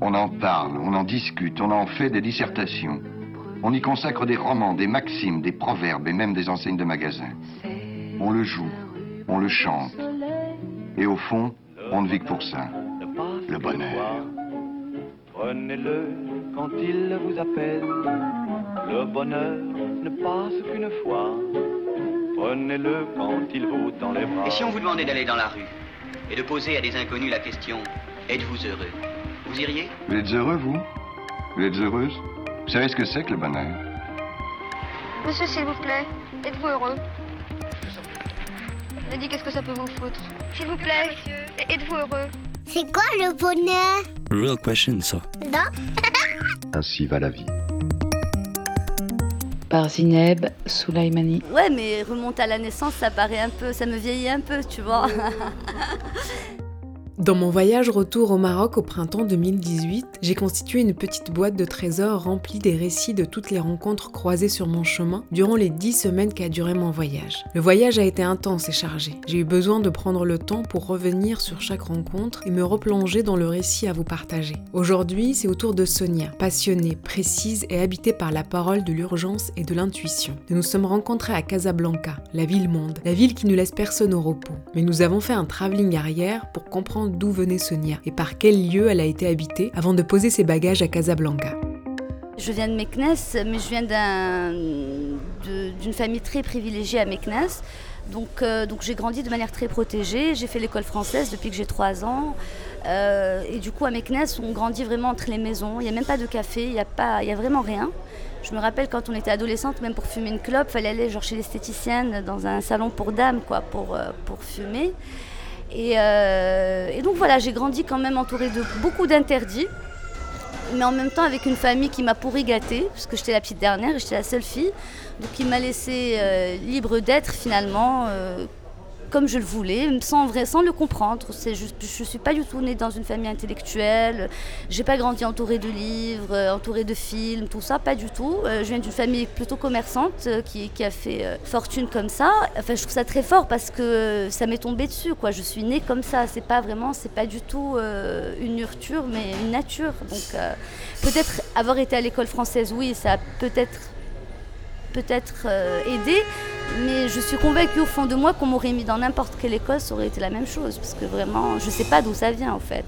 On en parle, on en discute, on en fait des dissertations. On y consacre des romans, des maximes, des proverbes et même des enseignes de magasins. On le joue, on le chante. Et au fond, on ne vit que pour ça. Le bonheur. Prenez-le quand il vous appelle. Le bonheur ne passe qu'une fois. Prenez-le quand il vous tend les bras. Et si on vous demandait d'aller dans la rue et de poser à des inconnus la question Êtes-vous heureux? Vous iriez Vous êtes heureux, vous Vous êtes heureuse Vous savez ce que c'est que le bonheur Monsieur, s'il vous plaît, êtes-vous heureux Je dit qu'est-ce que ça peut vous foutre S'il vous plaît, êtes-vous heureux C'est quoi le bonheur Real question, ça. Non Ainsi va la vie. Par Zineb Soulaimani. Ouais, mais remonte à la naissance, ça paraît un peu, ça me vieillit un peu, tu vois. Dans mon voyage retour au Maroc au printemps 2018, j'ai constitué une petite boîte de trésors remplie des récits de toutes les rencontres croisées sur mon chemin durant les dix semaines qu'a duré mon voyage. Le voyage a été intense et chargé. J'ai eu besoin de prendre le temps pour revenir sur chaque rencontre et me replonger dans le récit à vous partager. Aujourd'hui, c'est au tour de Sonia, passionnée, précise et habitée par la parole de l'urgence et de l'intuition. Nous nous sommes rencontrés à Casablanca, la ville monde, la ville qui ne laisse personne au repos. Mais nous avons fait un travelling arrière pour comprendre d'où venait Sonia et par quel lieu elle a été habitée avant de poser ses bagages à Casablanca. Je viens de Meknes, mais je viens d'une famille très privilégiée à Meknes. Donc, euh, donc j'ai grandi de manière très protégée. J'ai fait l'école française depuis que j'ai 3 ans. Euh, et du coup, à Meknes, on grandit vraiment entre les maisons. Il n'y a même pas de café, il n'y a, y a vraiment rien. Je me rappelle quand on était adolescente, même pour fumer une clope, fallait aller chez l'esthéticienne dans un salon pour dames, quoi, pour, euh, pour fumer. Et, euh, et donc voilà, j'ai grandi quand même entourée de beaucoup d'interdits mais en même temps avec une famille qui m'a pourri gâtée, parce j'étais la petite dernière et j'étais la seule fille. Donc il m'a laissé euh, libre d'être finalement, euh, comme je le voulais, sans, vrai, le comprendre. Je ne suis pas du tout née dans une famille intellectuelle, j'ai pas grandi entourée de livres, euh, entourée de films, tout ça, pas du tout. Euh, je viens d'une famille plutôt commerçante euh, qui, a fait fortune comme ça. Enfin, je trouve ça très fort parce que ça m'est tombé dessus. Je suis née comme ça, c'est pas vraiment, c'est pas du tout une nurture, mais une nature. Donc peut-être avoir été à l'école française, oui, ça a peut-être peut-être aidé, mais je suis convaincue au fond de moi qu'on m'aurait mis dans n'importe quelle école, ça aurait été la même chose, parce que vraiment, je sais pas d'où ça vient en fait.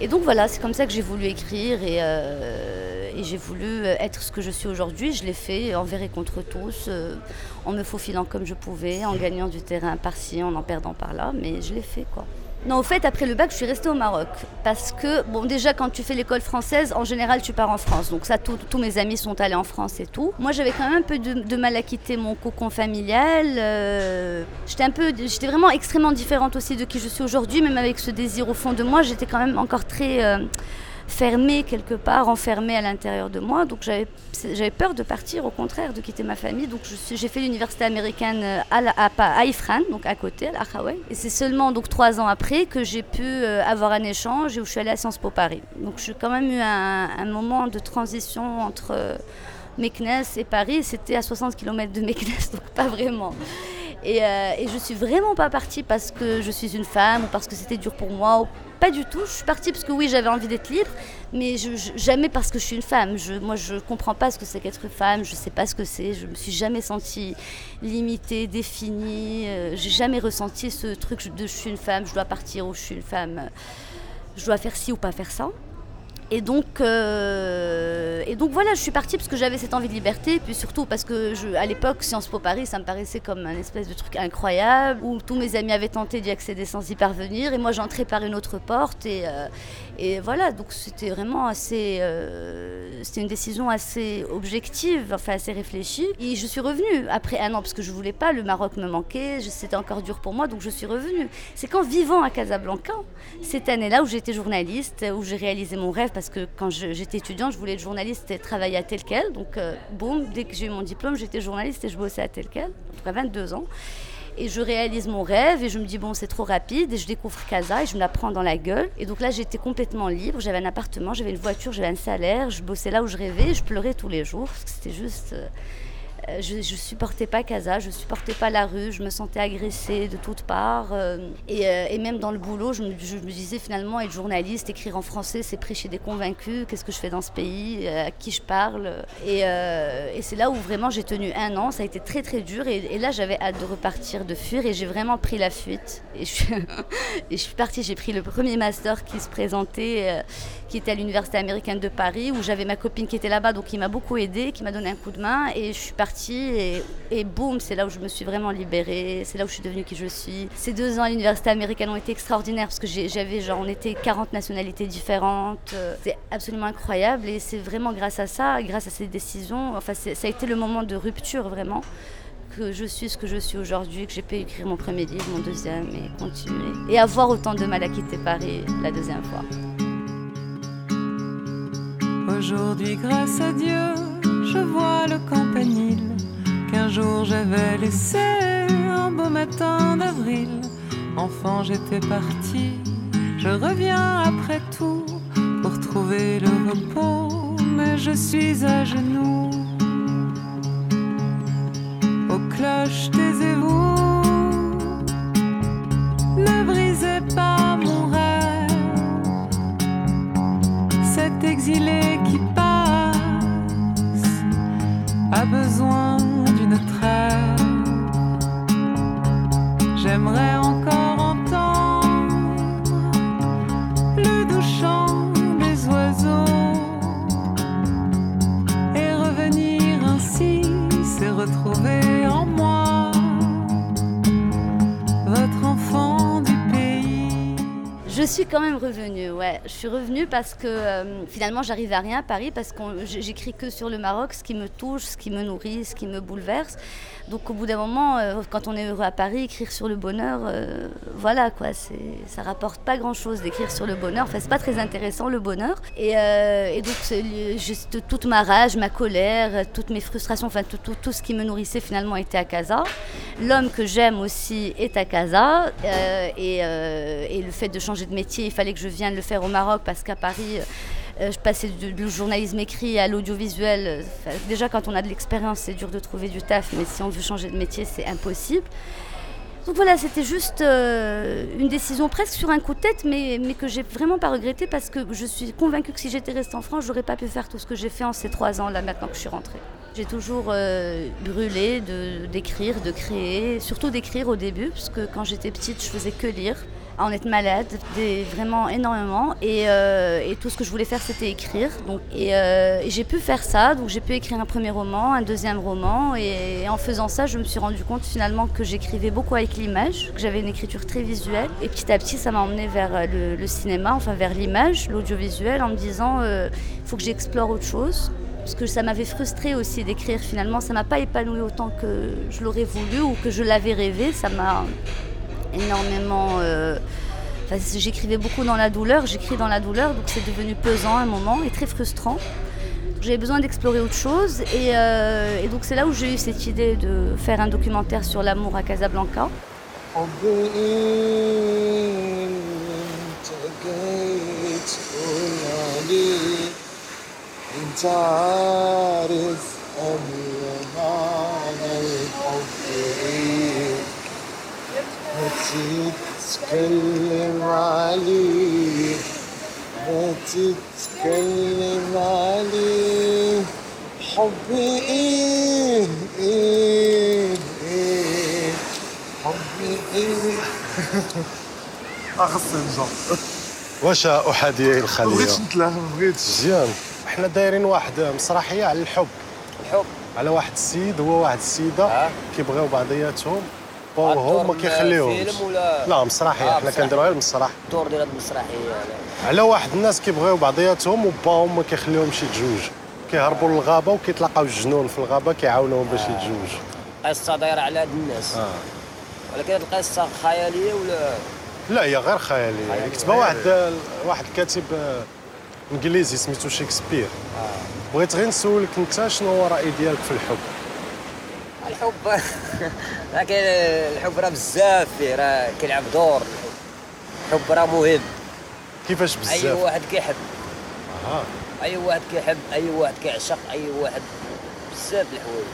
Et donc voilà, c'est comme ça que j'ai voulu écrire et, euh, j'ai voulu être ce que je suis aujourd'hui. Je l'ai fait envers et contre tous, euh, en me faufilant comme je pouvais, en gagnant du terrain par-ci, en en perdant par-là, mais je l'ai fait quoi. Non, au fait, après le bac, je suis restée au Maroc. Parce que, bon, déjà, quand tu fais l'école française, en général, tu pars en France. Donc, ça, tous mes amis sont allés en France et tout. Moi, j'avais quand même un peu de, de mal à quitter mon cocon familial. euh, j'étais un peu, j'étais vraiment extrêmement différente aussi de qui je suis aujourd'hui, même avec ce désir au fond de moi. J'étais quand même encore très. euh, fermée quelque part, enfermée à l'intérieur de moi. Donc j'avais peur de partir, au contraire, de quitter ma famille. Donc j'ai fait l'université américaine euh, à, à, à Ifran, donc à côté, à l'Ahaoué. Et c'est seulement donc trois ans après que j'ai pu euh, avoir un échange et où je suis allée à Sciences Po Paris. Donc j'ai quand même eu un, moment de transition entre euh, Meknes et Paris. C'était à 60 km de Meknes, donc pas vraiment. Et, euh, et je suis vraiment pas partie parce que je suis une femme ou parce que c'était dur pour moi. Pas du tout. Je suis partie parce que oui, j'avais envie d'être libre, mais jamais parce que je suis une femme. Je, moi, je comprends pas ce que c'est qu'être femme. Je sais pas ce que c'est. Je me suis jamais sentie limitée, définie. Euh, J'ai jamais ressenti ce truc de je suis une femme, je dois partir ou je suis une femme, je dois faire ci ou pas faire ça. Et donc, euh, et donc voilà, je suis partie parce que j'avais cette envie de liberté, puis surtout parce que à l'époque, Sciences Po Paris, ça me paraissait comme un espèce de truc incroyable, où tous mes amis avaient tenté d'y accéder sans y parvenir, et moi j'entrais par une autre porte, et, euh, et voilà, donc c'était vraiment assez, euh, c'était une décision assez objective, enfin assez réfléchie. Et je suis revenue après un an parce que je voulais pas, le Maroc me manquait, c'était encore dur pour moi, donc je suis revenue. C'est qu'en vivant à Casablanca, cette année-là où j'étais journaliste, où j'ai réalisé mon rêve, parce que quand j'étais étudiante, je voulais être journaliste et travailler à tel quel. Donc, euh, boum, dès que j'ai eu mon diplôme, j'étais journaliste et je bossais à tel quel, en tout cas 22 ans. Et je réalise mon rêve et je me dis, bon, c'est trop rapide. Et je découvre Casa et je me la prends dans la gueule. Et donc là, j'étais complètement libre. J'avais un appartement, j'avais une voiture, j'avais un salaire. Je bossais là où je rêvais. Je pleurais tous les jours c'était juste. Euh, je, je supportais pas Casa, je supportais pas la rue, je me sentais agressée de toutes parts. Euh, et, euh, et, même dans le boulot, je me, disais finalement être journaliste, écrire en français, c'est prêcher des convaincus. Qu'est-ce que je fais dans ce pays À qui je parle Et, c'est là où vraiment j'ai tenu un an. Ça a été très très dur. Et, et là, j'avais hâte de repartir, de fuir. Et j'ai vraiment pris la fuite. Et je suis, et je suis partie. J'ai pris le premier master qui se présentait, qui était à l'université américaine de Paris, où j'avais ma copine qui était là-bas, donc qui m'a beaucoup aidée, qui m'a donné un coup de main. Et je suis partie et, et boum, c'est là où je me suis vraiment libérée, c'est là où je suis devenue qui je suis. Ces deux ans à l'université américaine ont été extraordinaires parce que j'avais genre, on était 40 nationalités différentes. Euh, c'est absolument incroyable et c'est vraiment grâce à ça, grâce à ces décisions, enfin ça a été le moment de rupture vraiment que je suis ce que je suis aujourd'hui, que j'ai pu écrire mon premier livre, mon deuxième et continuer. Et avoir autant de mal à quitter Paris la deuxième fois. Aujourd'hui, grâce à Dieu, je vois le campanile qu'un jour j'avais laissé un beau matin d'avril. Enfant, j'étais parti, je reviens après tout pour trouver le repos, mais je suis à genoux. Aux cloches, taisez-vous, J'aimerais encore Je suis quand même revenue, ouais. Je suis revenue parce que euh, finalement j'arrive à rien à Paris parce que j'écris que sur le Maroc, ce qui me touche, ce qui me nourrit, ce qui me bouleverse. Donc au bout d'un moment, euh, quand on est heureux à Paris, écrire sur le bonheur, euh, voilà quoi, ça rapporte pas grand chose d'écrire sur le bonheur. Enfin, c'est pas très intéressant le bonheur. Et, euh, donc juste toute ma rage, ma colère, toutes mes frustrations, enfin tout, tout, tout ce qui me nourrissait finalement était à Casa. L'homme que j'aime aussi est à Casa. Et le fait de changer de métier, il fallait que je vienne le faire au Maroc parce qu'à Paris. Euh, je passais du, journalisme écrit à l'audiovisuel. Déjà, quand on a de l'expérience, c'est dur de trouver du taf, mais si on veut changer de métier, c'est impossible. Donc voilà, c'était juste euh, une décision presque sur un coup de tête, mais, mais que j'ai vraiment pas regretté parce que je suis convaincue que si j'étais restée en France, j'aurais pas pu faire tout ce que j'ai fait en ces trois ans là maintenant que je suis rentrée. J'ai toujours euh, brûlé d'écrire, de, de créer, surtout d'écrire au début, parce que quand j'étais petite, je faisais que lire à en être malade, vraiment énormément. Et, euh, et, tout ce que je voulais faire, c'était écrire. Donc, et, euh, et j'ai pu faire ça. Donc j'ai pu écrire un premier roman, un deuxième roman. Et, en faisant ça, je me suis rendu compte finalement que j'écrivais beaucoup avec l'image, que j'avais une écriture très visuelle. Et petit à petit, ça m'a emmené vers le, le, cinéma, enfin vers l'image, l'audiovisuel, en me disant, il euh, faut que j'explore autre chose parce que ça m'avait frustré aussi d'écrire finalement ça m'a pas épanoui autant que je l'aurais voulu ou que je l'avais rêvé ça m'a énormément. Euh, enfin, j'écrivais beaucoup dans la douleur, j'écris dans la douleur, donc c'est devenu pesant à un moment et très frustrant. J'avais besoin d'explorer autre chose et, euh, et donc c'est là où j'ai eu cette idée de faire un documentaire sur l'amour à Casablanca. تتكلم عليه ما تتكلم عليه. حبي إيه؟ إيه إيه حبي إيه اخص نجا واش أحادية الخلية؟ ما بغيتش نتلاها ما بغيتش. مزيان. حنا دايرين واحد مسرحية على الحب. الحب. على واحد السيد هو واحد السيدة. آه. كيبغيو بعضياتهم. وهو ما كيخليهمش ولا لا مسرحية. آه، حنا كنديروها غير مسرح الدور ديال المسرحية على واحد الناس كيبغيو بعضياتهم وباهم ما كيخليهمش يتزوجوا كيهربوا للغابة وكيتلاقاو الجنون في الغابة كيعاونوهم باش يتزوجوا قصة دايرة على هاد الناس. آه. ولكن هاد القصة خيالية ولا؟ لا هي غير خيالية. خيالية. كتبها واحد واحد الكاتب آه، إنجليزي سميتو شكسبير بغيت غير نسولك انت شنو هو الراي ديالك في الحب الحب. لكن الحب راه بزاف فيه راه كيلعب دور. الحب راه مهم. كيفاش بزاف؟ أي واحد كيحب. أها. أي واحد كيحب أي واحد كيعشق أي واحد بزاف الحوايج.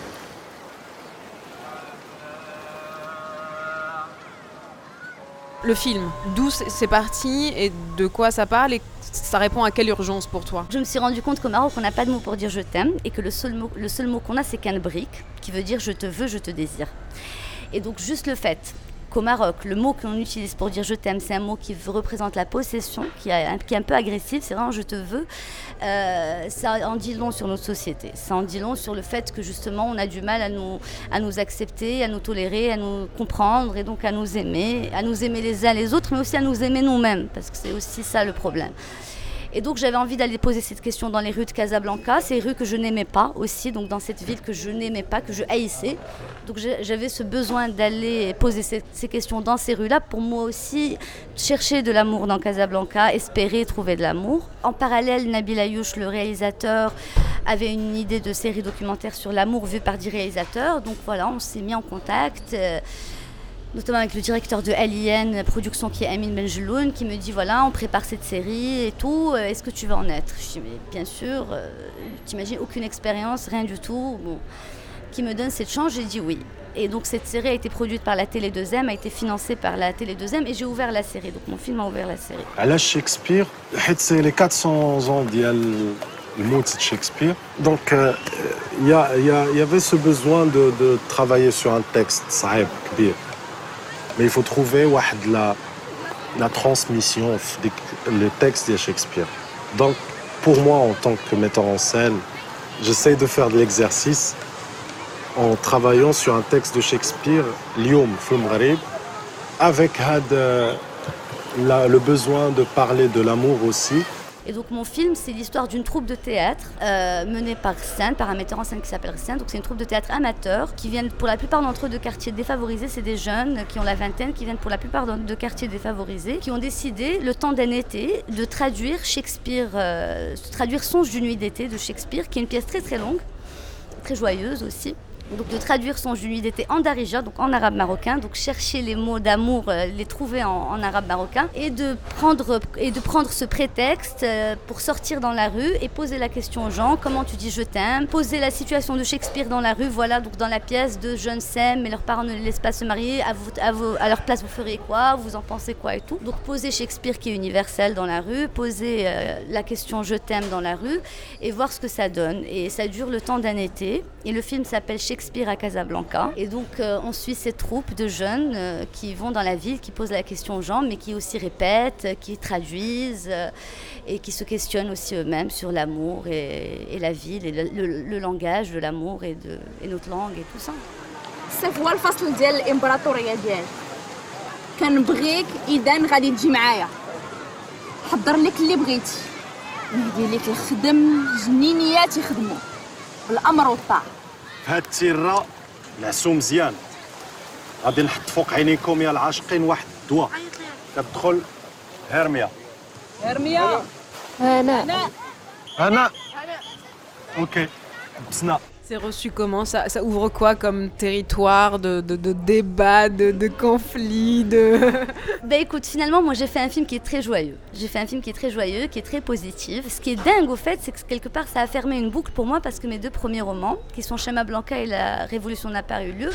Le film, d'où c'est parti et de quoi ça parle et ça répond à quelle urgence pour toi? Je me suis rendu compte qu'au Maroc, on n'a pas de mot pour dire je t'aime et que le seul mot, le seul mot qu'on a, c'est brique qui veut dire je te veux, je te désire. Et donc juste le fait qu'au Maroc, le mot qu'on utilise pour dire je t'aime, c'est un mot qui représente la possession, qui est, un peu agressif, c'est vraiment je te veux. Euh, ça en dit long sur notre société. Ça en dit long sur le fait que justement on a du mal à nous accepter, à nous tolérer, à nous comprendre et donc à nous aimer, à nous aimer les uns les autres, mais aussi à nous aimer nous-mêmes, parce que c'est aussi ça le problème. Et donc j'avais envie d'aller poser cette question dans les rues de Casablanca, ces rues que je n'aimais pas aussi, donc dans cette ville que je n'aimais pas, que je haïssais. Donc j'avais ce besoin d'aller poser ces, questions dans ces rues-là pour moi aussi chercher de l'amour dans Casablanca, espérer trouver de l'amour. En parallèle, Nabil Ayouch, le réalisateur, avait une idée de série documentaire sur l'amour vue par dix réalisateurs. Donc voilà, on s'est mis en contact notamment avec le directeur de Alien la Production qui est Amin Benjeloun, qui me dit voilà, on prépare cette série et tout, euh, est-ce que tu veux en être? Je dis mais bien sûr, euh, t'imagines aucune expérience, rien du tout. Bon, qui me donne cette chance, j'ai dit oui. Et donc cette série a été produite par la Télé 2M, a été financée par la Télé 2M et j'ai ouvert la série. Donc mon film a ouvert la série. À Shakespeare, c'est les 400 ans le mot de Shakespeare. Donc, euh, il euh, y, y, y, avait ce besoin de, travailler sur un texte, ça mais il faut trouver la, la transmission le texte de Shakespeare. Donc, pour moi, en tant que metteur en scène, j'essaie de faire de l'exercice en travaillant sur un texte de Shakespeare, Lyoum Film avec le besoin de parler de l'amour aussi, et donc mon film, c'est l'histoire d'une troupe de théâtre euh, menée par Saint, par un metteur en scène qui s'appelle Saint. Donc c'est une troupe de théâtre amateur qui viennent pour la plupart d'entre eux de quartiers défavorisés. C'est des jeunes qui ont la vingtaine, qui viennent pour la plupart de quartiers défavorisés, qui ont décidé, le temps d'un été, de traduire Shakespeare, euh, traduire Songe d'une nuit d'été de Shakespeare, qui est une pièce très très longue, très joyeuse aussi donc de traduire son nuit d'été en darija, donc en arabe marocain, donc chercher les mots d'amour, euh, les trouver en, arabe marocain, et de prendre et de prendre ce prétexte euh, pour sortir dans la rue et poser la question aux gens comment tu dis je t'aime, poser la situation de Shakespeare dans la rue, voilà donc dans la pièce de jeunes s'aiment mais leurs parents ne les laissent pas se marier, à, à, leur place vous feriez quoi, vous en pensez quoi et tout. Donc poser Shakespeare qui est universel dans la rue, poser euh, la question je t'aime dans la rue et voir ce que ça donne. Et ça dure le temps d'un été et le film s'appelle Shakespeare Shakespeare à Casablanca. Et donc euh, on suit cette troupe de jeunes euh, qui vont dans la ville, qui posent la question aux gens, mais qui aussi répètent, qui traduisent euh, et qui se questionnent aussi eux-mêmes sur l'amour et, la ville et le, langage de l'amour et, de, et notre langue et tout ça. الصيف هو الفصل ديال الامبراطوريه ديالي كنبغيك اذا غادي تجي معايا حضر لك اللي بغيتي نهدي لك الخدم جنينيات يخدموا الامر والطاعه في هاد التيرة نعسو مزيان. غادي نحط فوق عينيكم يا العاشقين واحد الدواء. كتدخل هرميا هرميا أنا أنا أوكي. بسنا. C'est reçu comment ça, ouvre quoi comme territoire de, de, de débat, de, conflit de... Ben écoute, finalement, moi j'ai fait un film qui est très joyeux. J'ai fait un film qui est très joyeux, qui est très positif. Ce qui est dingue au fait, c'est que quelque part ça a fermé une boucle pour moi parce que mes deux premiers romans, qui sont Schéma Blanca et La Révolution n'a pas eu lieu,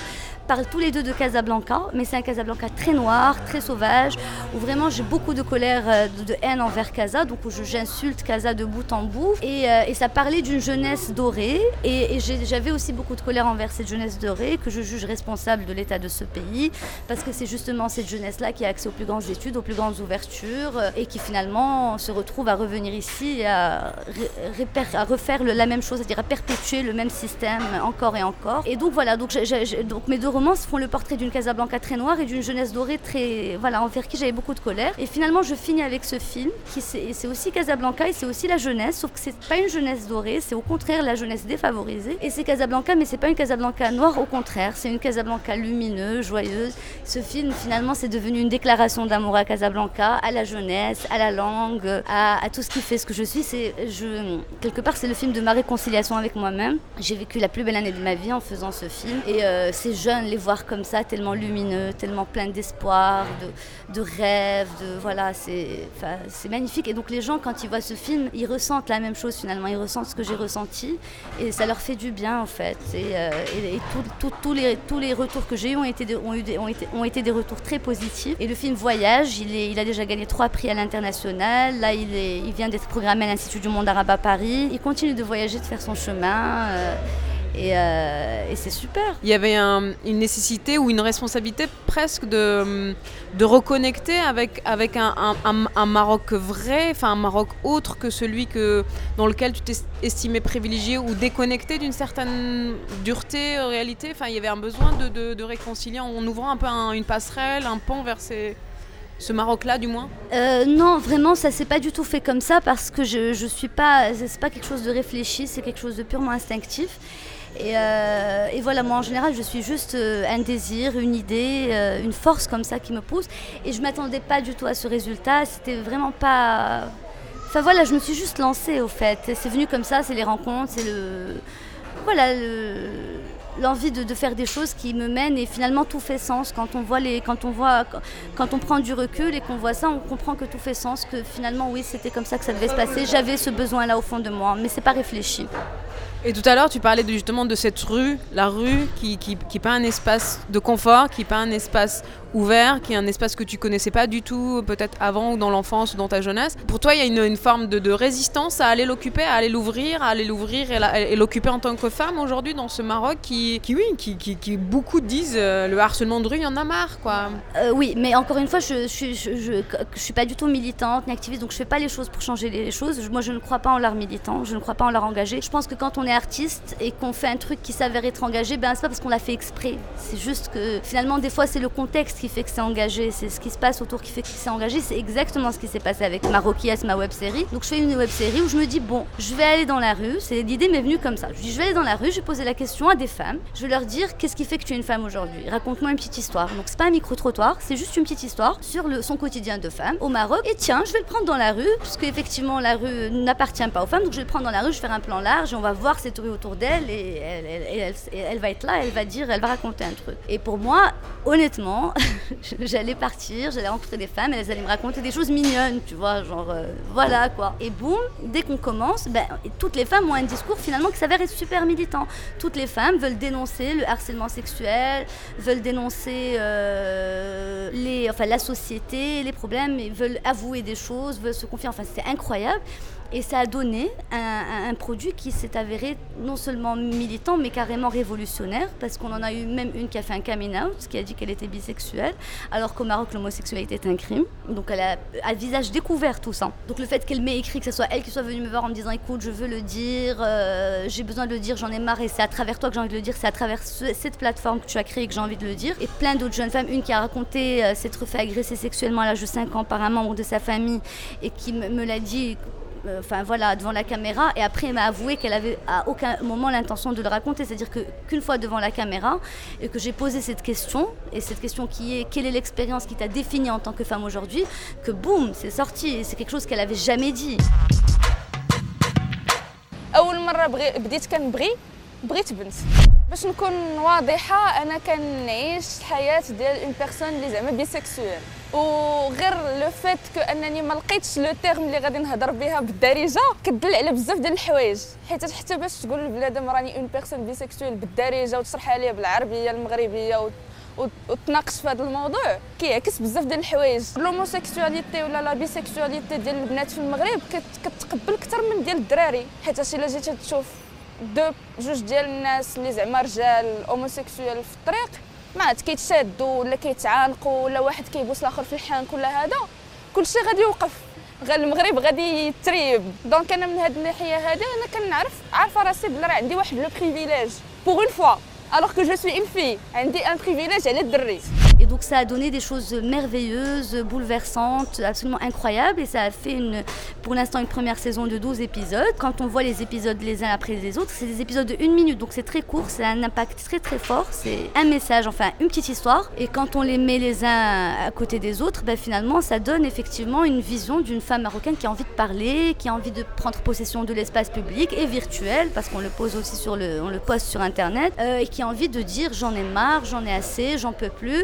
parlent tous les deux de Casablanca, mais c'est un Casablanca très noir, très sauvage, où vraiment j'ai beaucoup de colère, euh, de, haine envers Casa, donc où j'insulte Casa de bout en bout. Et, euh, ça parlait d'une jeunesse dorée, et j'ai j'avais aussi beaucoup de colère envers cette jeunesse dorée que je juge responsable de l'état de ce pays parce que c'est justement cette jeunesse-là qui a accès aux plus grandes études, aux plus grandes ouvertures euh, et qui finalement se retrouve à revenir ici et à, refaire la même chose, c'est-à-dire à perpétuer le même système encore et encore. Et donc voilà, donc, mes deux romans font le portrait d'une Casablanca très noire et d'une jeunesse dorée très voilà envers qui j'avais beaucoup de colère. Et finalement je finis avec ce film qui c'est aussi Casablanca et c'est aussi la jeunesse, sauf que c'est pas une jeunesse dorée, c'est au contraire la jeunesse défavorisée. C'est Casablanca, mais c'est pas une Casablanca noire, au contraire, c'est une Casablanca lumineuse, joyeuse. Ce film, finalement, c'est devenu une déclaration d'amour à Casablanca, à la jeunesse, à la langue, à, tout ce qui fait ce que je suis. Quelque part, c'est le film de ma réconciliation avec moi-même. J'ai vécu la plus belle année de ma vie en faisant ce film. Et euh, ces jeunes, les voir comme ça, tellement lumineux, tellement pleins d'espoir, de, de rêve, de voilà, c'est magnifique. Et donc les gens, quand ils voient ce film, ils ressentent la même chose finalement, ils ressentent ce que j'ai ressenti, et ça leur fait du bien en fait. Et, euh, tous les, tous les retours que j'ai eu ont été, ont, eu des, ont, ont été des retours très positifs. Et le film Voyage, il, est, il a déjà gagné trois prix à l'international. Là, il, est, il vient d'être programmé à l'Institut du monde arabe à Paris. Il continue de voyager, de faire son chemin. Euh, et, c'est super. Il y avait une nécessité ou une responsabilité presque de, de reconnecter avec, avec un, un, Maroc vrai, enfin un Maroc autre que celui que, dans lequel tu t'estimais privilégié ou déconnecté d'une certaine dureté, réalité. Enfin, il y avait un besoin de, de, réconcilier en ouvrant un peu une passerelle, un pont vers ces ce Maroc-là, du moins euh, Non, vraiment, ça s'est pas du tout fait comme ça parce que je, je suis pas, c'est pas quelque chose de réfléchi, c'est quelque chose de purement instinctif. Euh, et, voilà, moi en général, je suis juste euh, un désir, une idée, euh, une force comme ça qui me pousse. Et je m'attendais pas du tout à ce résultat. C'était vraiment pas. Enfin voilà, je me suis juste lancée au fait. C'est venu comme ça, c'est les rencontres, c'est le. Voilà, l'envie de, faire des choses qui me mènent et finalement tout fait sens quand on voit les quand on voit quand on prend du recul et qu'on voit ça on comprend que tout fait sens que finalement oui c'était comme ça que ça devait se passer j'avais ce besoin là au fond de moi mais c'est pas réfléchi et tout à l'heure, tu parlais justement de cette rue, la rue qui, qui pas un espace de confort, qui n'est pas un espace ouvert, qui est un espace que tu connaissais pas du tout, peut-être avant ou dans l'enfance ou dans ta jeunesse. Pour toi, il y a une, forme de, résistance à aller l'occuper, à aller l'ouvrir, à aller l'ouvrir et, l'occuper en tant que femme aujourd'hui dans ce Maroc qui, oui, qui, beaucoup disent euh, le harcèlement de rue, il y en a marre, quoi. Euh, oui, mais encore une fois, je, je, suis pas du tout militante ni activiste, donc je fais pas les choses pour changer les choses. Moi, je ne crois pas en l'art militant, je ne crois pas en l'art engagé. Je pense que quand on est artiste et qu'on fait un truc qui s'avère être engagé, ben c'est pas parce qu'on l'a fait exprès. C'est juste que finalement, des fois, c'est le contexte fait que c'est engagé, c'est ce qui se passe autour qui fait que c'est engagé. C'est exactement ce qui s'est passé avec Maroquias, ma web série. Donc je fais une web série où je me dis bon, je vais aller dans la rue. C'est l'idée m'est venue comme ça. Je dis je vais aller dans la rue, je vais poser la question à des femmes. Je vais leur dire qu'est-ce qui fait que tu es une femme aujourd'hui? Raconte-moi une petite histoire. Donc c'est pas un micro trottoir, c'est juste une petite histoire sur son quotidien de femme au Maroc. Et tiens, je vais le prendre dans la rue puisque effectivement la rue n'appartient pas aux femmes. Donc je vais le prendre dans la rue, je vais faire un plan large et on va voir cette rue autour d'elle et elle, va être là, elle va dire, elle va raconter un truc. Et pour moi, honnêtement, j'allais partir, j'allais rencontrer des femmes, elles allaient me raconter des choses mignonnes, tu vois, genre euh, voilà quoi. Et boum, dès qu'on commence, ben, toutes les femmes ont un discours finalement qui s'avère super militant. Toutes les femmes veulent dénoncer le harcèlement sexuel, veulent dénoncer euh, les, enfin, la société, les problèmes, veulent avouer des choses, veulent se confier. Enfin, c'est incroyable. Et ça a donné un, produit qui s'est avéré non seulement militant, mais carrément révolutionnaire, parce qu'on en a eu même une qui a fait un coming out, qui a dit qu'elle était bisexuelle, alors qu'au Maroc, l'homosexualité est un crime. Donc elle a à visage découvert tout ça. Donc le fait qu'elle m'ait écrit, que ce soit elle qui soit venue me voir en me disant écoute, je veux le dire, euh, j'ai besoin de le dire, j'en ai marre, et c'est à travers toi que j'ai envie de le dire, c'est à travers cette plateforme que tu as créée que j'ai envie de le dire. Et plein d'autres jeunes femmes, une qui a raconté euh, s'être fait agresser sexuellement à l'âge de 5 ans par un membre de sa famille, et qui me l'a dit enfin voilà, devant la caméra. Et après, elle m'a avoué qu'elle avait à aucun moment l'intention de le raconter. C'est-à-dire qu'une fois devant la caméra et que j'ai posé cette question, et cette question qui est quelle est l'expérience qui t'a définie en tant que femme aujourd'hui, que boum, c'est sorti. C'est quelque chose qu'elle avait jamais dit. بغيت بنت. باش نكون واضحة أنا كنعيش حياة ديال اون بيرسون اللي زعما بيسيكسويل وغير لو فيت كو أنني ما لقيتش لو تيرم اللي غادي نهضر بها بالدارجة كدل على بزاف ديال الحوايج. حيت حتى باش تقول لبنادم راني اون بيرسون بيسيكسويل بالدارجة وتشرحها ليا بالعربية المغربية و... وتناقش في هذا الموضوع كيعكس بزاف ديال الحوايج. لوموسيكسواليتي ولا لا بيسيكسواليتي ديال البنات في المغرب كتقبل أكثر من ديال الدراري. حيت إلا جيتي تشوف. دو جوج ديال الناس اللي زعما رجال اوموسيكسويل في الطريق. ما عاد كيتشادوا ولا كيتعانقوا ولا واحد كيبوس الآخر في الحانك ولا هذا. كلشي غادي يوقف. غير المغرب غادي يتريب. دونك أنا من هاد الناحية هذه أنا كنعرف عارفة راسي بلي راه عندي واحد لو بريفيليج بوغ اون فوا alors que je suis une fille. Un privilège, elle est drée. Et donc ça a donné des choses merveilleuses, bouleversantes, absolument incroyables. Et ça a fait une, pour l'instant une première saison de 12 épisodes. Quand on voit les épisodes les uns après les autres, c'est des épisodes de une minute. Donc c'est très court, c'est un impact très très fort. C'est un message, enfin une petite histoire. Et quand on les met les uns à côté des autres, ben finalement ça donne effectivement une vision d'une femme marocaine qui a envie de parler, qui a envie de prendre possession de l'espace public et virtuel, parce qu'on le pose aussi sur le, on le poste sur Internet, euh, a envie de dire j'en ai marre, j'en ai assez, j'en peux plus.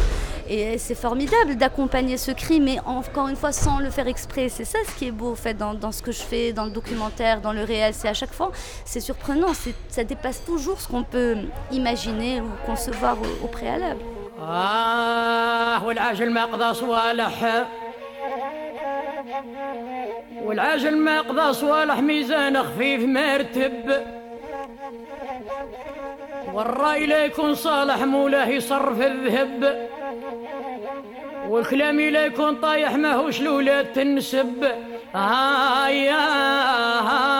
Et c'est formidable d'accompagner ce cri, mais encore une fois sans le faire exprès. C'est ça ce qui est beau fait, dans, ce que je fais, dans le documentaire, dans le réel. C'est à chaque fois, c'est surprenant, ça dépasse toujours ce qu'on peut imaginer ou concevoir au, préalable. Ah, والرأي لا يكون صالح مولاه يصرف الذهب. والكلام لا يكون طايح ماهوش لولاد تنسب. هايا جاني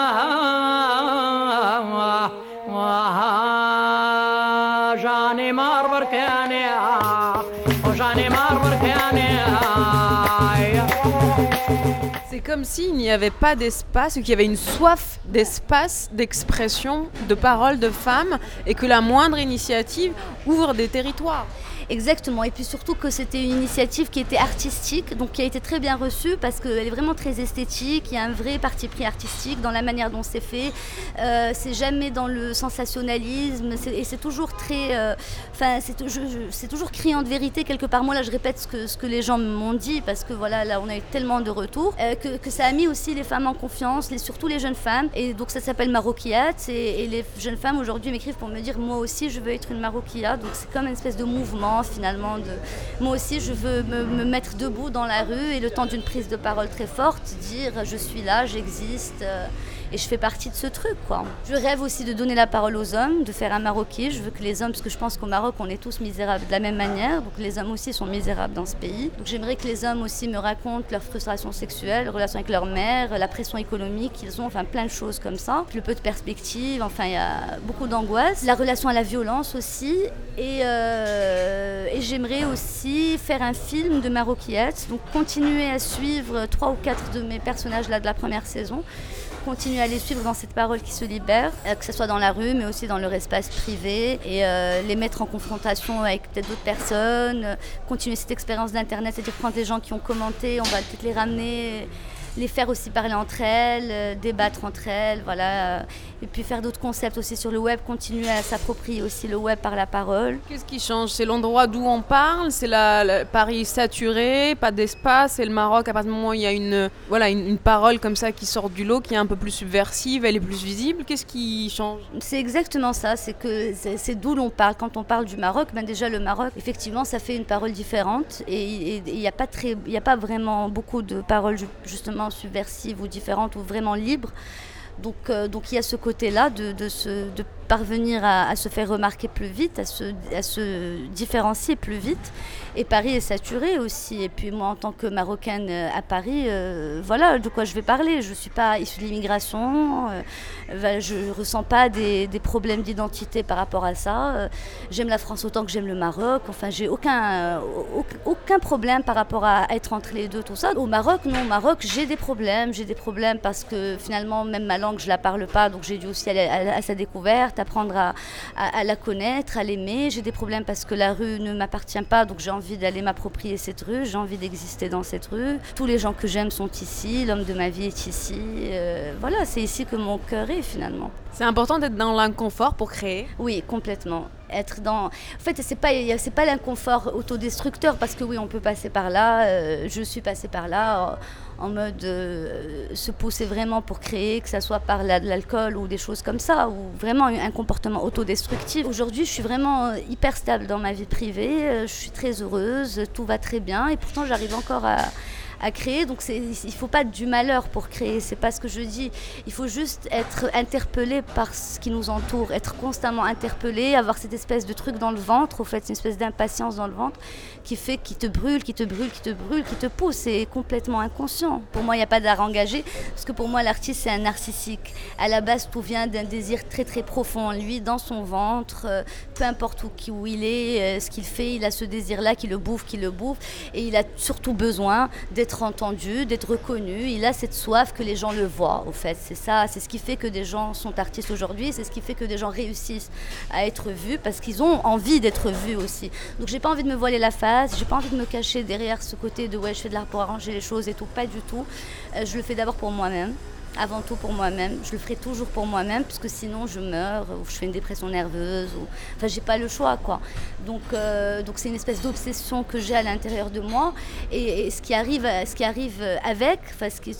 comme s'il n'y avait pas d'espace, qu'il y avait une soif d'espace, d'expression, de paroles de femmes, et que la moindre initiative ouvre des territoires. Exactement. Et puis surtout que c'était une initiative qui était artistique, donc qui a été très bien reçue parce qu'elle est vraiment très esthétique. Il y a un vrai parti pris artistique dans la manière dont c'est fait. Euh, c'est jamais dans le sensationnalisme et c'est toujours très. Euh, enfin, c'est toujours criant de vérité quelque part. Moi là, je répète ce que, ce que les gens m'ont dit parce que voilà, là, on a eu tellement de retours euh, que, ça a mis aussi les femmes en confiance, les, surtout les jeunes femmes. Et donc ça s'appelle Maroquillate et, et, les jeunes femmes aujourd'hui m'écrivent pour me dire moi aussi je veux être une Maroquillate. Donc c'est comme une espèce de mouvement finalement. De... Moi aussi, je veux me, mettre debout dans la rue et le temps d'une prise de parole très forte, dire je suis là, j'existe. Et je fais partie de ce truc, quoi. Je rêve aussi de donner la parole aux hommes, de faire un Marocain. Je veux que les hommes, parce que je pense qu'au Maroc, on est tous misérables de la même manière, donc les hommes aussi sont misérables dans ce pays. Donc j'aimerais que les hommes aussi me racontent leurs frustrations sexuelles, relations avec leur mère, la pression économique qu'ils ont, enfin plein de choses comme ça. Le peu de perspective, enfin il y a beaucoup d'angoisse. La relation à la violence aussi. Et, euh, j'aimerais aussi faire un film de Maroquillette, donc continuer à suivre trois ou quatre de mes personnages là de la première saison continuer à les suivre dans cette parole qui se libère, euh, que ce soit dans la rue, mais aussi dans leur espace privé, et euh, les mettre en confrontation avec peut-être d'autres personnes, euh, continuer cette expérience d'Internet, c'est-à-dire prendre des gens qui ont commenté, on va peut-être les ramener les faire aussi parler entre elles, euh, débattre entre elles, voilà. Et puis faire d'autres concepts aussi sur le web, continuer à s'approprier aussi le web par la parole. Qu'est-ce qui change? C'est l'endroit d'où on parle? C'est la, Paris saturé, pas d'espace? Et le Maroc, à partir du moment où il y a une, voilà, une, parole comme ça qui sort du lot, qui est un peu plus subversive, elle est plus visible? Qu'est-ce qui change? C'est exactement ça. C'est que c'est d'où l'on parle. Quand on parle du Maroc, ben déjà le Maroc, effectivement, ça fait une parole différente. Et il n'y a, pas très, a pas vraiment beaucoup de paroles justement subversive ou différente ou vraiment libre. Donc, euh, donc il y a ce côté-là de, parvenir à, se faire remarquer plus vite, à se, différencier plus vite. Et Paris est saturé aussi. Et puis moi, en tant que Marocaine euh, à Paris, euh, voilà de quoi je vais parler. Je ne suis pas issue de l'immigration, je ne ressens pas des, des problèmes d'identité par rapport à ça. j'aime la France autant que j'aime le Maroc. Enfin, j'ai aucun, aucun problème par rapport à être entre les deux, tout ça. Au Maroc, non, au Maroc, j'ai des problèmes. J'ai des problèmes parce que finalement, même ma langue, je ne la parle pas. Donc j'ai dû aussi aller à sa découverte apprendre à, à, la connaître, à l'aimer. J'ai des problèmes parce que la rue ne m'appartient pas, donc j'ai envie d'aller m'approprier cette rue, j'ai envie d'exister dans cette rue. Tous les gens que j'aime sont ici, l'homme de ma vie est ici. Euh, voilà, c'est ici que mon cœur est finalement. C'est important d'être dans l'inconfort pour créer? Oui, complètement être dans. En fait, c'est pas c'est pas l'inconfort autodestructeur parce que oui, on peut passer par là. Euh, je suis passée par là en, mode euh, se pousser vraiment pour créer, que ça soit par l'alcool ou des choses comme ça, ou vraiment un comportement autodestructif. Aujourd'hui, je suis vraiment euh, hyper stable dans ma vie privée. Je suis très heureuse, tout va très bien, et pourtant j'arrive encore à créer. Donc il ne faut pas du malheur pour créer, c'est pas ce que je dis. Il faut juste être interpellé par ce qui nous entoure, être constamment interpellé, avoir cette espèce de truc dans le ventre, au fait, une espèce d'impatience dans le ventre qui fait, qui te brûle, qui te brûle, qui te brûle, qui te pousse. C'est complètement inconscient. Pour moi, il n'y a pas d'art engagé, parce que pour moi, l'artiste, c'est un narcissique. À la base, tout vient d'un désir très très profond lui, dans son ventre, euh, peu importe où, où il est, euh, ce qu'il fait, il a ce désir-là qui le bouffe, qui le bouffe, et il a surtout besoin d'être entendu, d'être reconnu. Il a cette soif que les gens le voient, au fait. C'est ça, c'est ce qui fait que des gens sont artistes aujourd'hui, c'est ce qui fait que des gens réussissent à être vus parce qu'ils ont envie d'être vus aussi. Donc j'ai pas envie de me voiler la face, j'ai pas envie de me cacher derrière ce côté de ouais, je fais de l'art pour arranger les choses et tout, pas du tout. Euh, je le fais d'abord pour moi-même avant tout pour moi-même. Je le ferai toujours pour moi-même, parce que sinon je meurs ou je fais une dépression nerveuse. Ou... Enfin, j'ai pas le choix, quoi. Donc, euh, donc c'est une espèce d'obsession que j'ai à l'intérieur de moi. Et, ce qui arrive, ce qui arrive avec, enfin, ce, que,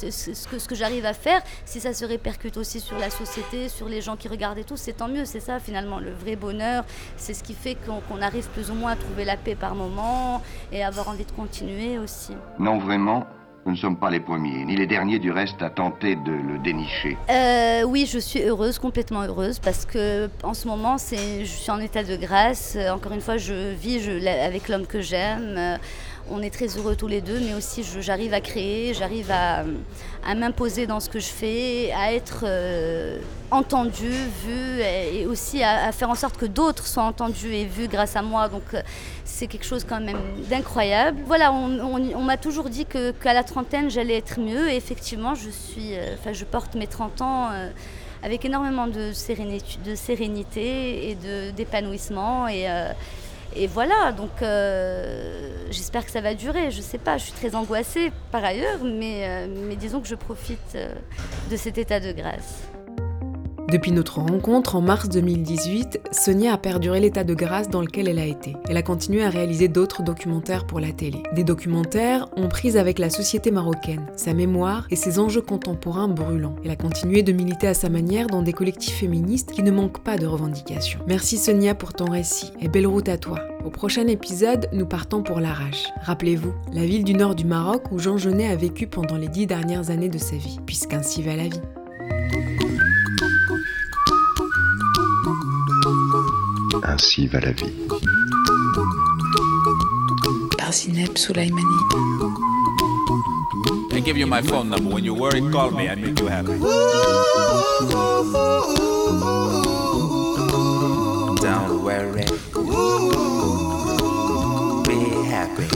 ce que j'arrive à faire, si ça se répercute aussi sur la société, sur les gens qui regardent et tout, c'est tant mieux. C'est ça finalement le vrai bonheur. C'est ce qui fait qu'on arrive plus ou moins à trouver la paix par moment et avoir envie de continuer aussi. Non, vraiment. Nous ne sommes pas les premiers, ni les derniers du reste à tenter de le dénicher. Euh, oui, je suis heureuse, complètement heureuse, parce que en ce moment, je suis en état de grâce. Encore une fois, je vis avec l'homme que j'aime on est très heureux tous les deux, mais aussi j'arrive à créer, j'arrive à, m'imposer dans ce que je fais, à être euh, entendu, vu, et, aussi à, faire en sorte que d'autres soient entendus et vus grâce à moi. Donc euh, c'est quelque chose quand même d'incroyable. Voilà, on, m'a toujours dit qu'à la trentaine j'allais être mieux, et effectivement je suis, euh, je porte mes 30 ans avec énormément de sérénité, de sérénité et d'épanouissement et et voilà, donc euh, j'espère que ça va durer. Je sais pas, je suis très angoissée par ailleurs, mais, euh, disons que je profite euh, de cet état de grâce. Depuis notre rencontre en mars 2018, Sonia a perduré l'état de grâce dans lequel elle a été. Elle a continué à réaliser d'autres documentaires pour la télé. Des documentaires ont prise avec la société marocaine, sa mémoire et ses enjeux contemporains brûlants. Elle a continué de militer à sa manière dans des collectifs féministes qui ne manquent pas de revendications. Merci Sonia pour ton récit et belle route à toi. Au prochain épisode, nous partons pour l'Arrache. Rappelez-vous, la ville du nord du Maroc où Jean Genet a vécu pendant les dix dernières années de sa vie, puisqu'ainsi va la vie. Ainsi va la vie. Par Zineb Soulaimani. I give you my phone number. When you're worried, call me. I make you happy. Don't worry. Be happy.